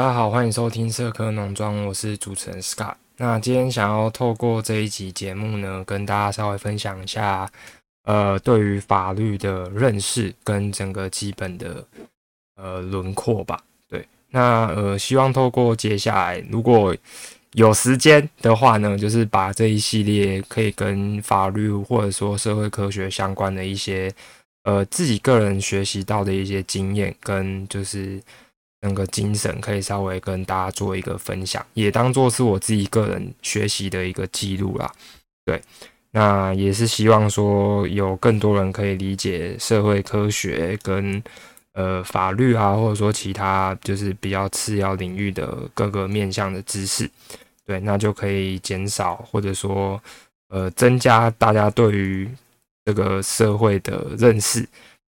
大家好，欢迎收听社科农庄，我是主持人 Scott。那今天想要透过这一集节目呢，跟大家稍微分享一下，呃，对于法律的认识跟整个基本的呃轮廓吧。对，那呃，希望透过接下来如果有时间的话呢，就是把这一系列可以跟法律或者说社会科学相关的一些呃自己个人学习到的一些经验跟就是。那个精神可以稍微跟大家做一个分享，也当做是我自己个人学习的一个记录啦。对，那也是希望说有更多人可以理解社会科学跟呃法律啊，或者说其他就是比较次要领域的各个面向的知识。对，那就可以减少或者说呃增加大家对于这个社会的认识。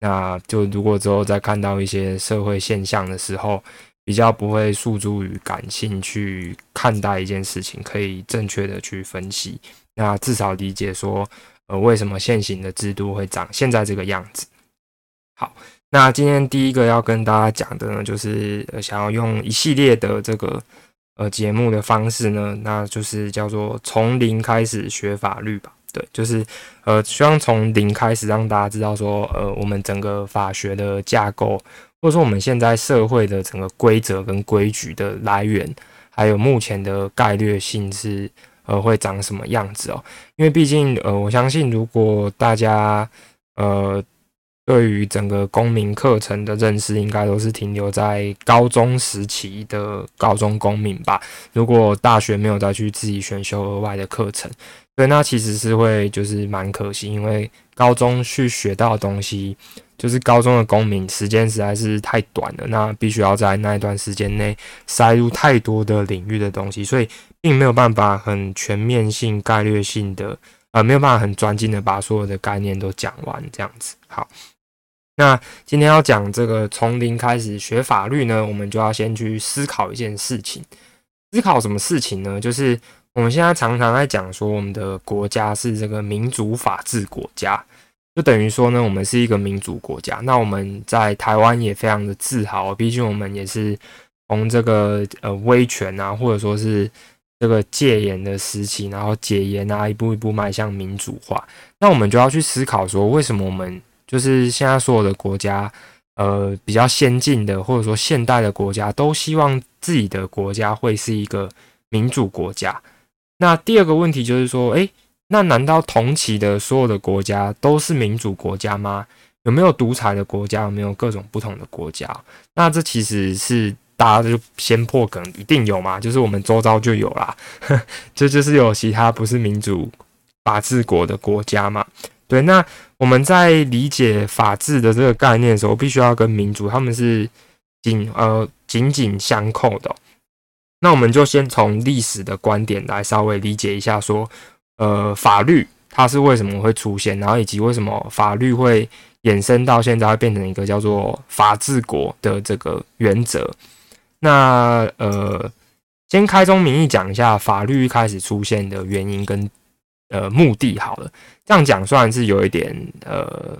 那就如果之后再看到一些社会现象的时候，比较不会诉诸于感性去看待一件事情，可以正确的去分析。那至少理解说，呃，为什么现行的制度会长现在这个样子。好，那今天第一个要跟大家讲的呢，就是想要用一系列的这个呃节目的方式呢，那就是叫做从零开始学法律吧。对，就是呃，希望从零开始让大家知道说，呃，我们整个法学的架构，或者说我们现在社会的整个规则跟规矩的来源，还有目前的概率性是呃会长什么样子哦？因为毕竟呃，我相信如果大家呃。对于整个公民课程的认识，应该都是停留在高中时期的高中公民吧。如果大学没有再去自己选修额外的课程，对，那其实是会就是蛮可惜，因为高中去学到的东西，就是高中的公民时间实在是太短了，那必须要在那一段时间内塞入太多的领域的东西，所以并没有办法很全面性、概略性的，呃，没有办法很专精的把所有的概念都讲完，这样子。好。那今天要讲这个从零开始学法律呢，我们就要先去思考一件事情。思考什么事情呢？就是我们现在常常在讲说，我们的国家是这个民主法治国家，就等于说呢，我们是一个民主国家。那我们在台湾也非常的自豪，毕竟我们也是从这个呃威权啊，或者说是这个戒严的时期，然后解严啊，一步一步迈向民主化。那我们就要去思考说，为什么我们就是现在所有的国家，呃，比较先进的或者说现代的国家，都希望自己的国家会是一个民主国家。那第二个问题就是说，诶，那难道同期的所有的国家都是民主国家吗？有没有独裁的国家？有没有各种不同的国家？那这其实是大家就先破梗，一定有嘛？就是我们周遭就有啦，这就是有其他不是民主法治国的国家嘛？对，那我们在理解法治的这个概念的时候，必须要跟民主他们是紧呃紧紧相扣的。那我们就先从历史的观点来稍微理解一下，说呃法律它是为什么会出现，然后以及为什么法律会衍生到现在会变成一个叫做法治国的这个原则。那呃先开宗明义讲一下法律一开始出现的原因跟。呃，目的好了，这样讲虽然是有一点呃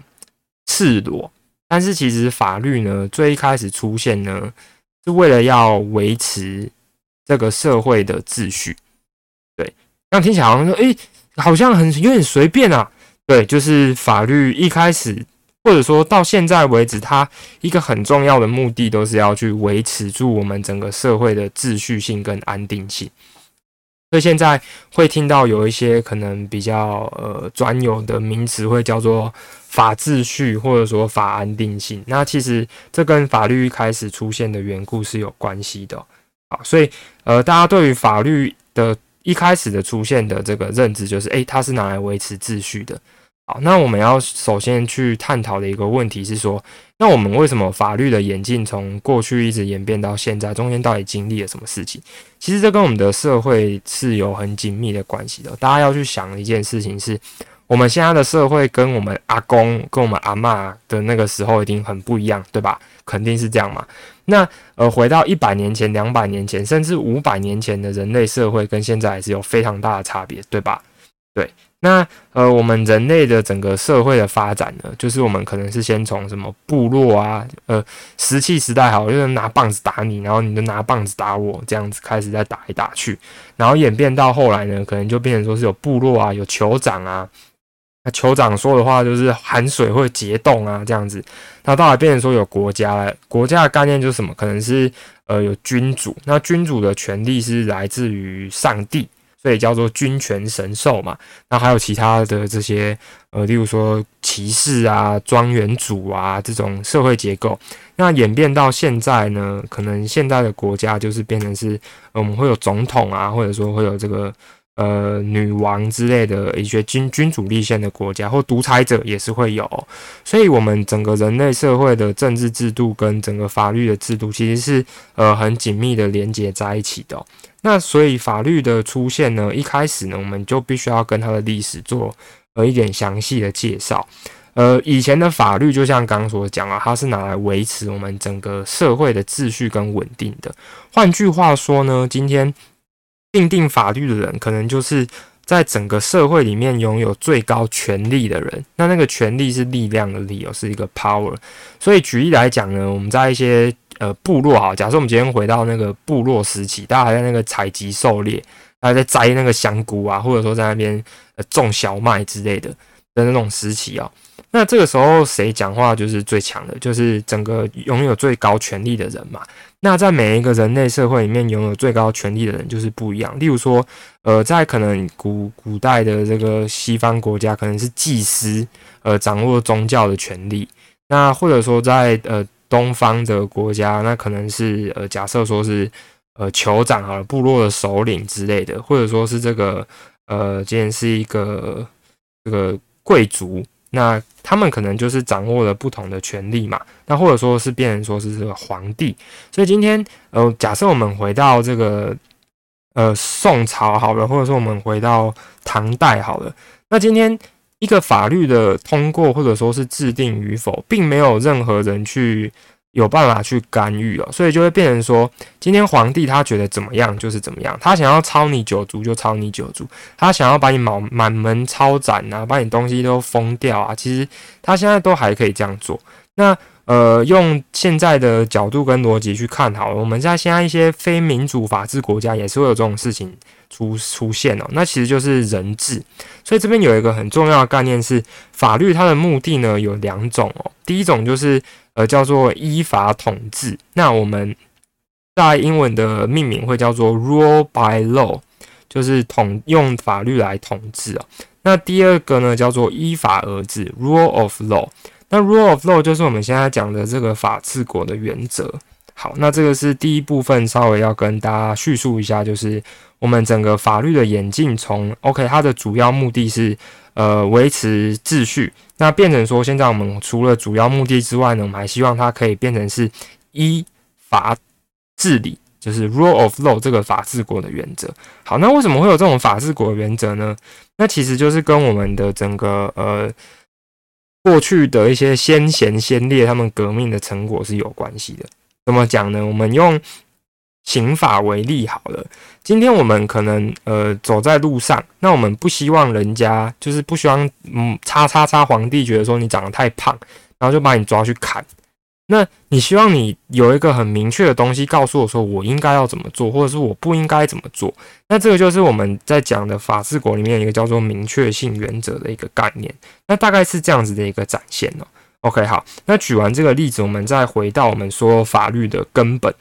赤裸，但是其实法律呢，最一开始出现呢，是为了要维持这个社会的秩序。对，那听起来好像说，诶，好像很有点随便啊。对，就是法律一开始或者说到现在为止，它一个很重要的目的都是要去维持住我们整个社会的秩序性跟安定性。所以现在会听到有一些可能比较呃专有的名词，会叫做法秩序或者说法安定性。那其实这跟法律一开始出现的缘故是有关系的啊。所以呃，大家对于法律的一开始的出现的这个认知，就是诶，它是拿来维持秩序的。好，那我们要首先去探讨的一个问题是说，那我们为什么法律的演进从过去一直演变到现在，中间到底经历了什么事情？其实这跟我们的社会是有很紧密的关系的。大家要去想一件事情是，我们现在的社会跟我们阿公、跟我们阿妈的那个时候一定很不一样，对吧？肯定是这样嘛。那呃，回到一百年前、两百年前，甚至五百年前的人类社会，跟现在还是有非常大的差别，对吧？对。那呃，我们人类的整个社会的发展呢，就是我们可能是先从什么部落啊，呃，石器时代好，就是拿棒子打你，然后你就拿棒子打我，这样子开始在打来打去，然后演变到后来呢，可能就变成说是有部落啊，有酋长啊，那酋长说的话就是含水会结冻啊，这样子，那到来变成说有国家了，国家的概念就是什么？可能是呃有君主，那君主的权力是来自于上帝。所以叫做君权神兽嘛，那还有其他的这些呃，例如说骑士啊、庄园主啊这种社会结构，那演变到现在呢，可能现在的国家就是变成是我们会有总统啊，或者说会有这个呃女王之类的一些君君主立宪的国家，或独裁者也是会有。所以，我们整个人类社会的政治制度跟整个法律的制度，其实是呃很紧密的连接在一起的。那所以法律的出现呢，一开始呢，我们就必须要跟它的历史做呃一点详细的介绍。呃，以前的法律就像刚刚所讲啊，它是拿来维持我们整个社会的秩序跟稳定的。换句话说呢，今天定定法律的人，可能就是在整个社会里面拥有最高权力的人。那那个权力是力量的理由，是一个 power。所以举例来讲呢，我们在一些呃，部落哈，假设我们今天回到那个部落时期，大家还在那个采集狩猎，还在摘那个香菇啊，或者说在那边呃种小麦之类的的那种时期啊，那这个时候谁讲话就是最强的，就是整个拥有最高权力的人嘛。那在每一个人类社会里面，拥有最高权力的人就是不一样。例如说，呃，在可能古古代的这个西方国家，可能是祭司，呃，掌握宗教的权利。那或者说在呃。东方的国家，那可能是呃，假设说是呃酋长啊，部落的首领之类的，或者说是这个呃，今天是一个这个贵族，那他们可能就是掌握了不同的权利嘛。那或者说是变成说是这个皇帝。所以今天呃，假设我们回到这个呃宋朝好了，或者说我们回到唐代好了，那今天。一个法律的通过或者说是制定与否，并没有任何人去有办法去干预哦，所以就会变成说，今天皇帝他觉得怎么样就是怎么样，他想要抄你九族就抄你九族，他想要把你满满门抄斩啊，把你东西都封掉啊，其实他现在都还可以这样做。那呃，用现在的角度跟逻辑去看好了，我们在现在一些非民主法治国家也是会有这种事情。出出现哦，那其实就是人治，所以这边有一个很重要的概念是，法律它的目的呢有两种哦，第一种就是呃叫做依法统治，那我们在英文的命名会叫做 rule by law，就是统用法律来统治哦。那第二个呢叫做依法而治 rule of law，那 rule of law 就是我们现在讲的这个法治国的原则。好，那这个是第一部分，稍微要跟大家叙述一下，就是我们整个法律的演进，从 OK，它的主要目的是呃维持秩序，那变成说现在我们除了主要目的之外呢，我们还希望它可以变成是依法治理，就是 rule of law 这个法治国的原则。好，那为什么会有这种法治国的原则呢？那其实就是跟我们的整个呃过去的一些先贤先烈他们革命的成果是有关系的。怎么讲呢？我们用刑法为例好了。今天我们可能呃走在路上，那我们不希望人家就是不希望嗯叉叉叉皇帝觉得说你长得太胖，然后就把你抓去砍。那你希望你有一个很明确的东西告诉我说我应该要怎么做，或者是我不应该怎么做。那这个就是我们在讲的法治国里面一个叫做明确性原则的一个概念。那大概是这样子的一个展现哦。OK，好，那举完这个例子，我们再回到我们说法律的根本。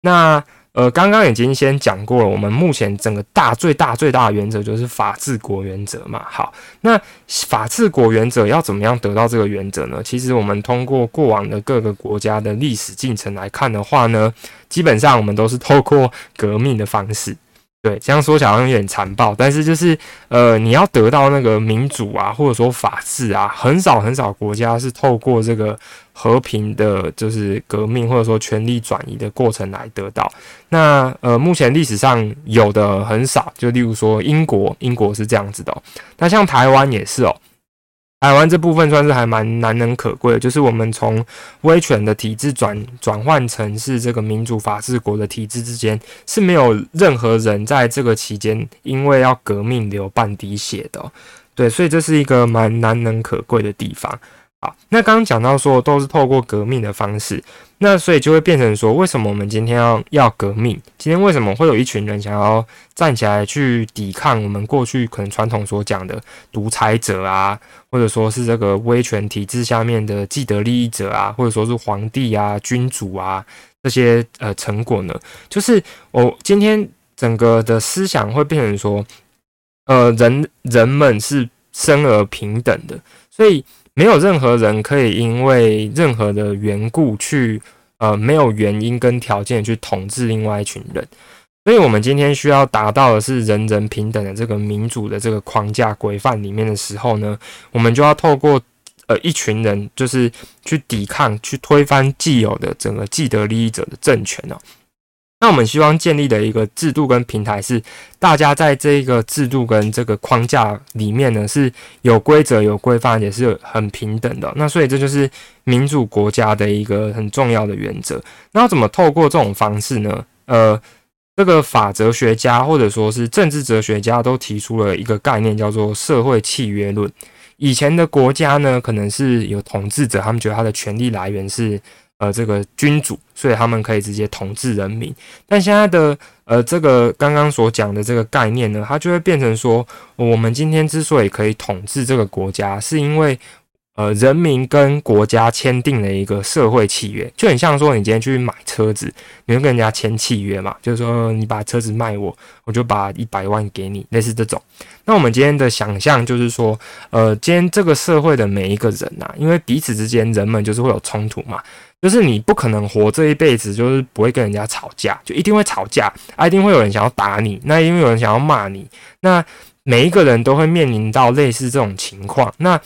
那呃，刚刚已经先讲过了，我们目前整个大最大最大的原则就是法治国原则嘛。好，那法治国原则要怎么样得到这个原则呢？其实我们通过过往的各个国家的历史进程来看的话呢，基本上我们都是透过革命的方式。对，这样说起来好像有点残暴，但是就是，呃，你要得到那个民主啊，或者说法治啊，很少很少国家是透过这个和平的，就是革命或者说权力转移的过程来得到。那呃，目前历史上有的很少，就例如说英国，英国是这样子的。那像台湾也是哦。台湾这部分算是还蛮难能可贵的，就是我们从威权的体制转转换成是这个民主法治国的体制之间，是没有任何人在这个期间因为要革命流半滴血的。对，所以这是一个蛮难能可贵的地方。好，那刚刚讲到说都是透过革命的方式，那所以就会变成说，为什么我们今天要要革命？今天为什么会有一群人想要站起来去抵抗我们过去可能传统所讲的独裁者啊，或者说是这个威权体制下面的既得利益者啊，或者说是皇帝啊、君主啊这些呃成果呢？就是我今天整个的思想会变成说，呃，人人们是生而平等的，所以。没有任何人可以因为任何的缘故去，呃，没有原因跟条件去统治另外一群人，所以我们今天需要达到的是人人平等的这个民主的这个框架规范里面的时候呢，我们就要透过呃一群人，就是去抵抗、去推翻既有的整个既得利益者的政权哦。那我们希望建立的一个制度跟平台是，大家在这个制度跟这个框架里面呢是有规则、有规范，也是很平等的。那所以这就是民主国家的一个很重要的原则。那怎么透过这种方式呢？呃，这个法哲学家或者说是政治哲学家都提出了一个概念，叫做社会契约论。以前的国家呢，可能是有统治者，他们觉得他的权力来源是。呃，这个君主，所以他们可以直接统治人民。但现在的呃，这个刚刚所讲的这个概念呢，它就会变成说，我们今天之所以可以统治这个国家，是因为呃，人民跟国家签订了一个社会契约，就很像说，你今天去买车子，你会跟人家签契约嘛？就是说，你把车子卖我，我就把一百万给你，类似这种。那我们今天的想象就是说，呃，今天这个社会的每一个人呐，因为彼此之间人们就是会有冲突嘛。就是你不可能活这一辈子，就是不会跟人家吵架，就一定会吵架，啊，一定会有人想要打你，那因为有人想要骂你，那每一个人都会面临到类似这种情况，那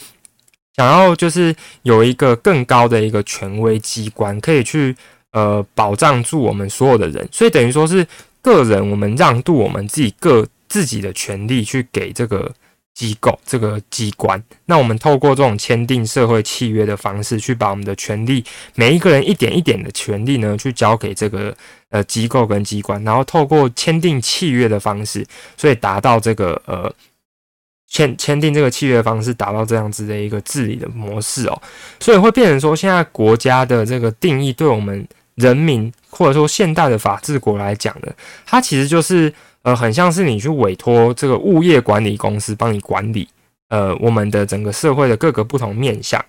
想要就是有一个更高的一个权威机关，可以去呃保障住我们所有的人，所以等于说是个人，我们让渡我们自己各自己的权利去给这个。机构这个机关，那我们透过这种签订社会契约的方式，去把我们的权利，每一个人一点一点的权利呢，去交给这个呃机构跟机关，然后透过签订契约的方式，所以达到这个呃签签订这个契约的方式，达到这样子的一个治理的模式哦，所以会变成说，现在国家的这个定义，对我们人民或者说现代的法治国来讲呢，它其实就是。呃，很像是你去委托这个物业管理公司帮你管理，呃，我们的整个社会的各个不同面向。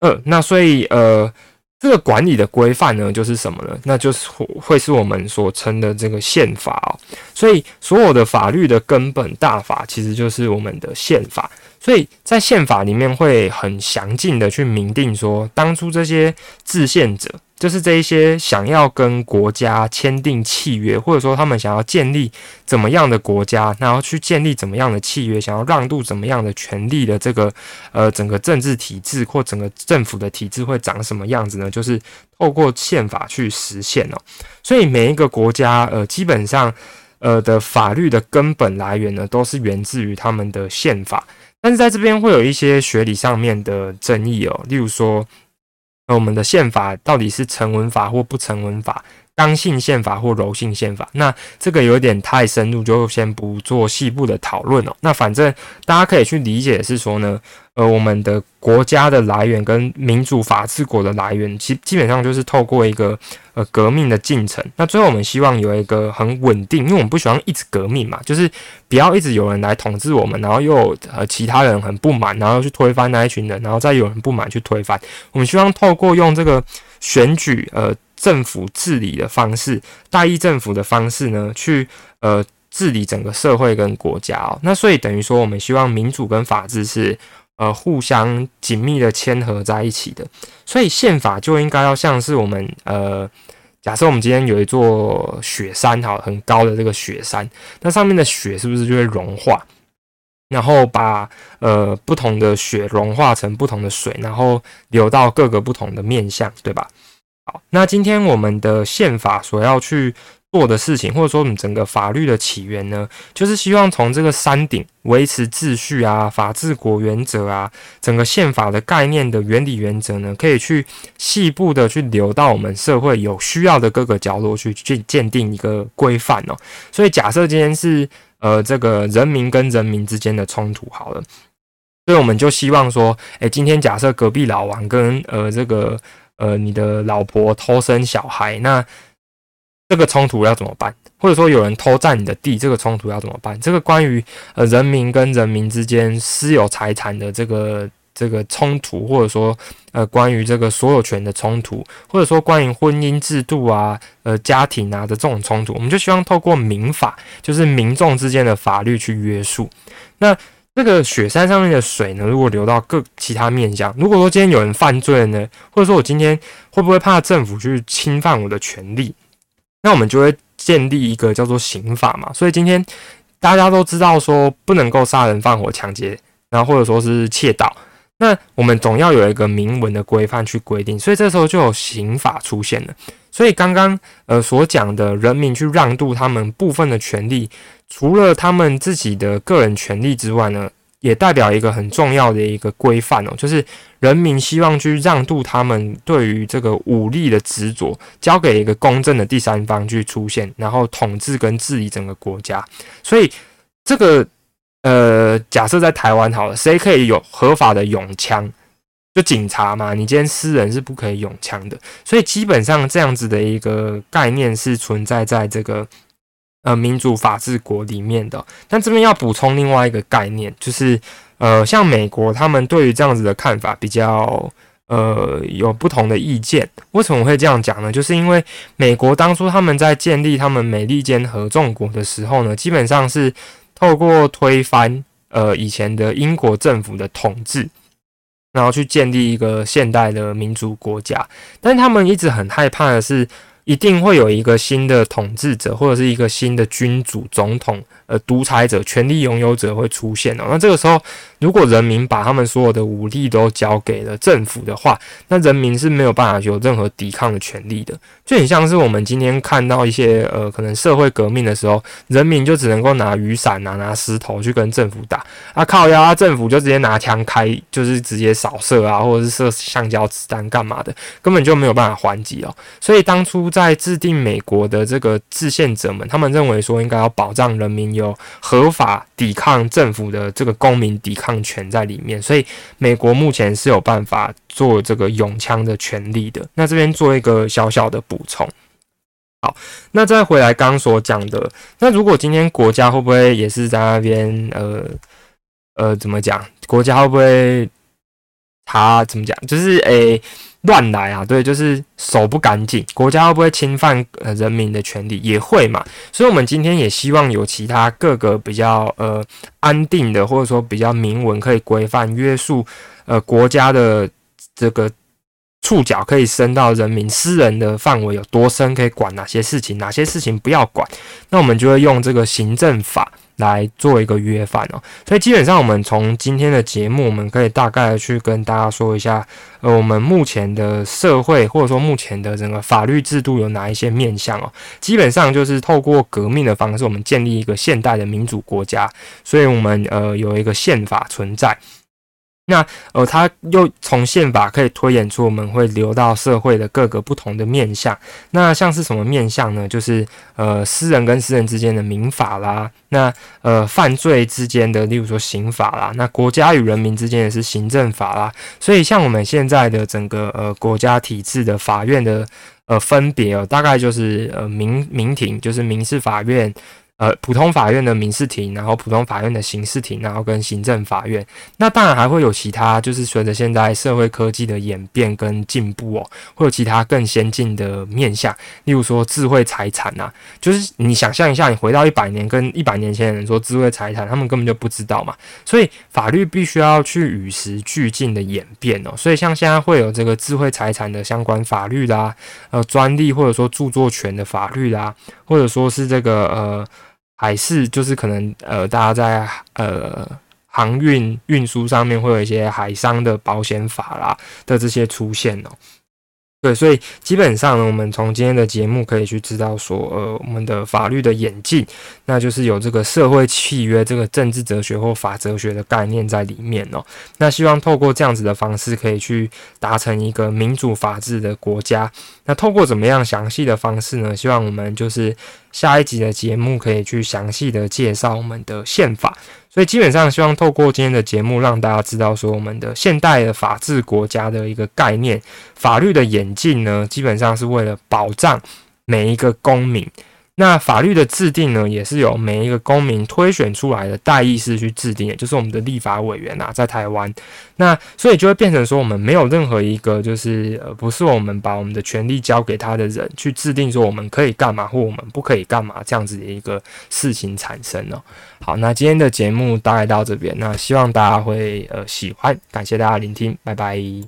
呃，那所以呃，这个管理的规范呢，就是什么呢？那就是会是我们所称的这个宪法哦。所以所有的法律的根本大法，其实就是我们的宪法。所以在宪法里面会很详尽的去明定说，当初这些制宪者。就是这一些想要跟国家签订契约，或者说他们想要建立怎么样的国家，然后去建立怎么样的契约，想要让渡怎么样的权利的这个呃整个政治体制或整个政府的体制会长什么样子呢？就是透过宪法去实现哦。所以每一个国家呃基本上呃的法律的根本来源呢，都是源自于他们的宪法。但是在这边会有一些学理上面的争议哦，例如说。那我们的宪法到底是成文法或不成文法？刚性宪法或柔性宪法？那这个有点太深入，就先不做细部的讨论了。那反正大家可以去理解是说呢。呃，我们的国家的来源跟民主法治国的来源，其基本上就是透过一个呃革命的进程。那最后我们希望有一个很稳定，因为我们不喜欢一直革命嘛，就是不要一直有人来统治我们，然后又呃其他人很不满，然后去推翻那一群人，然后再有人不满去推翻。我们希望透过用这个选举呃政府治理的方式，大一政府的方式呢，去呃治理整个社会跟国家哦。那所以等于说，我们希望民主跟法治是。呃，互相紧密的牵合在一起的，所以宪法就应该要像是我们呃，假设我们今天有一座雪山，好，很高的这个雪山，那上面的雪是不是就会融化，然后把呃不同的雪融化成不同的水，然后流到各个不同的面向，对吧？好，那今天我们的宪法所要去。做的事情，或者说我们整个法律的起源呢，就是希望从这个山顶维持秩序啊、法治国原则啊，整个宪法的概念的原理原则呢，可以去细部的去流到我们社会有需要的各个角落去去鉴定一个规范哦。所以假设今天是呃这个人民跟人民之间的冲突好了，所以我们就希望说，诶，今天假设隔壁老王跟呃这个呃你的老婆偷生小孩，那这个冲突要怎么办？或者说有人偷占你的地，这个冲突要怎么办？这个关于呃人民跟人民之间私有财产的这个。这个冲突，或者说，呃，关于这个所有权的冲突，或者说关于婚姻制度啊、呃，家庭啊的这种冲突，我们就希望透过民法，就是民众之间的法律去约束。那这个雪山上面的水呢，如果流到各其他面向，如果说今天有人犯罪呢，或者说我今天会不会怕政府去侵犯我的权利？那我们就会建立一个叫做刑法嘛。所以今天大家都知道说不能够杀人、放火、抢劫，然后或者说是窃盗。那我们总要有一个明文的规范去规定，所以这时候就有刑法出现了。所以刚刚呃所讲的人民去让渡他们部分的权利，除了他们自己的个人权利之外呢，也代表一个很重要的一个规范哦，就是人民希望去让渡他们对于这个武力的执着，交给一个公正的第三方去出现，然后统治跟治理整个国家。所以这个。呃，假设在台湾好了，谁可以有合法的拥枪？就警察嘛。你今天私人是不可以用枪的，所以基本上这样子的一个概念是存在在这个呃民主法治国里面的。但这边要补充另外一个概念，就是呃，像美国他们对于这样子的看法比较呃有不同的意见。为什么会这样讲呢？就是因为美国当初他们在建立他们美利坚合众国的时候呢，基本上是。透过推翻呃以前的英国政府的统治，然后去建立一个现代的民族国家，但他们一直很害怕的是，一定会有一个新的统治者或者是一个新的君主总统。呃，独裁者、权力拥有者会出现哦。那这个时候，如果人民把他们所有的武力都交给了政府的话，那人民是没有办法有任何抵抗的权利的。就很像是我们今天看到一些呃，可能社会革命的时候，人民就只能够拿雨伞啊、拿石头去跟政府打啊，靠呀，政府就直接拿枪开，就是直接扫射啊，或者是射橡胶子弹干嘛的，根本就没有办法还击哦。所以当初在制定美国的这个制宪者们，他们认为说应该要保障人民。有合法抵抗政府的这个公民抵抗权在里面，所以美国目前是有办法做这个拥枪的权利的。那这边做一个小小的补充。好，那再回来刚刚所讲的，那如果今天国家会不会也是在那边呃呃怎么讲？国家会不会他怎么讲？就是诶。乱来啊，对，就是手不干净，国家会不会侵犯人民的权利？也会嘛。所以，我们今天也希望有其他各个比较呃安定的，或者说比较明文可以规范约束呃国家的这个触角可以伸到人民私人的范围有多深，可以管哪些事情，哪些事情不要管。那我们就会用这个行政法。来做一个约饭哦，所以基本上我们从今天的节目，我们可以大概去跟大家说一下，呃，我们目前的社会或者说目前的整个法律制度有哪一些面向哦。基本上就是透过革命的方式，我们建立一个现代的民主国家，所以我们呃有一个宪法存在。那呃，他又从宪法可以推演出我们会流到社会的各个不同的面向。那像是什么面向呢？就是呃，私人跟私人之间的民法啦，那呃，犯罪之间的，例如说刑法啦，那国家与人民之间的是行政法啦。所以像我们现在的整个呃国家体制的法院的呃分别哦，大概就是呃民民庭，就是民事法院。呃，普通法院的民事庭，然后普通法院的刑事庭，然后跟行政法院，那当然还会有其他，就是随着现在社会科技的演变跟进步哦，会有其他更先进的面向，例如说智慧财产呐，就是你想象一下，你回到一百年跟一百年前的人说智慧财产，他们根本就不知道嘛，所以法律必须要去与时俱进的演变哦，所以像现在会有这个智慧财产的相关法律啦，呃，专利或者说著作权的法律啦，或者说是这个呃。海事就是可能呃，大家在呃航运运输上面会有一些海商的保险法啦的这些出现哦。对，所以基本上呢，我们从今天的节目可以去知道说，呃，我们的法律的演进，那就是有这个社会契约、这个政治哲学或法哲学的概念在里面哦。那希望透过这样子的方式，可以去达成一个民主法治的国家。那透过怎么样详细的方式呢？希望我们就是。下一集的节目可以去详细的介绍我们的宪法。所以基本上希望透过今天的节目，让大家知道说我们的现代的法治国家的一个概念，法律的演进呢，基本上是为了保障每一个公民。那法律的制定呢，也是由每一个公民推选出来的代议士去制定，也就是我们的立法委员啊，在台湾。那所以就会变成说，我们没有任何一个就是呃，不是我们把我们的权利交给他的人去制定说我们可以干嘛或我们不可以干嘛这样子的一个事情产生哦。好，那今天的节目大概到这边，那希望大家会呃喜欢，感谢大家聆听，拜拜。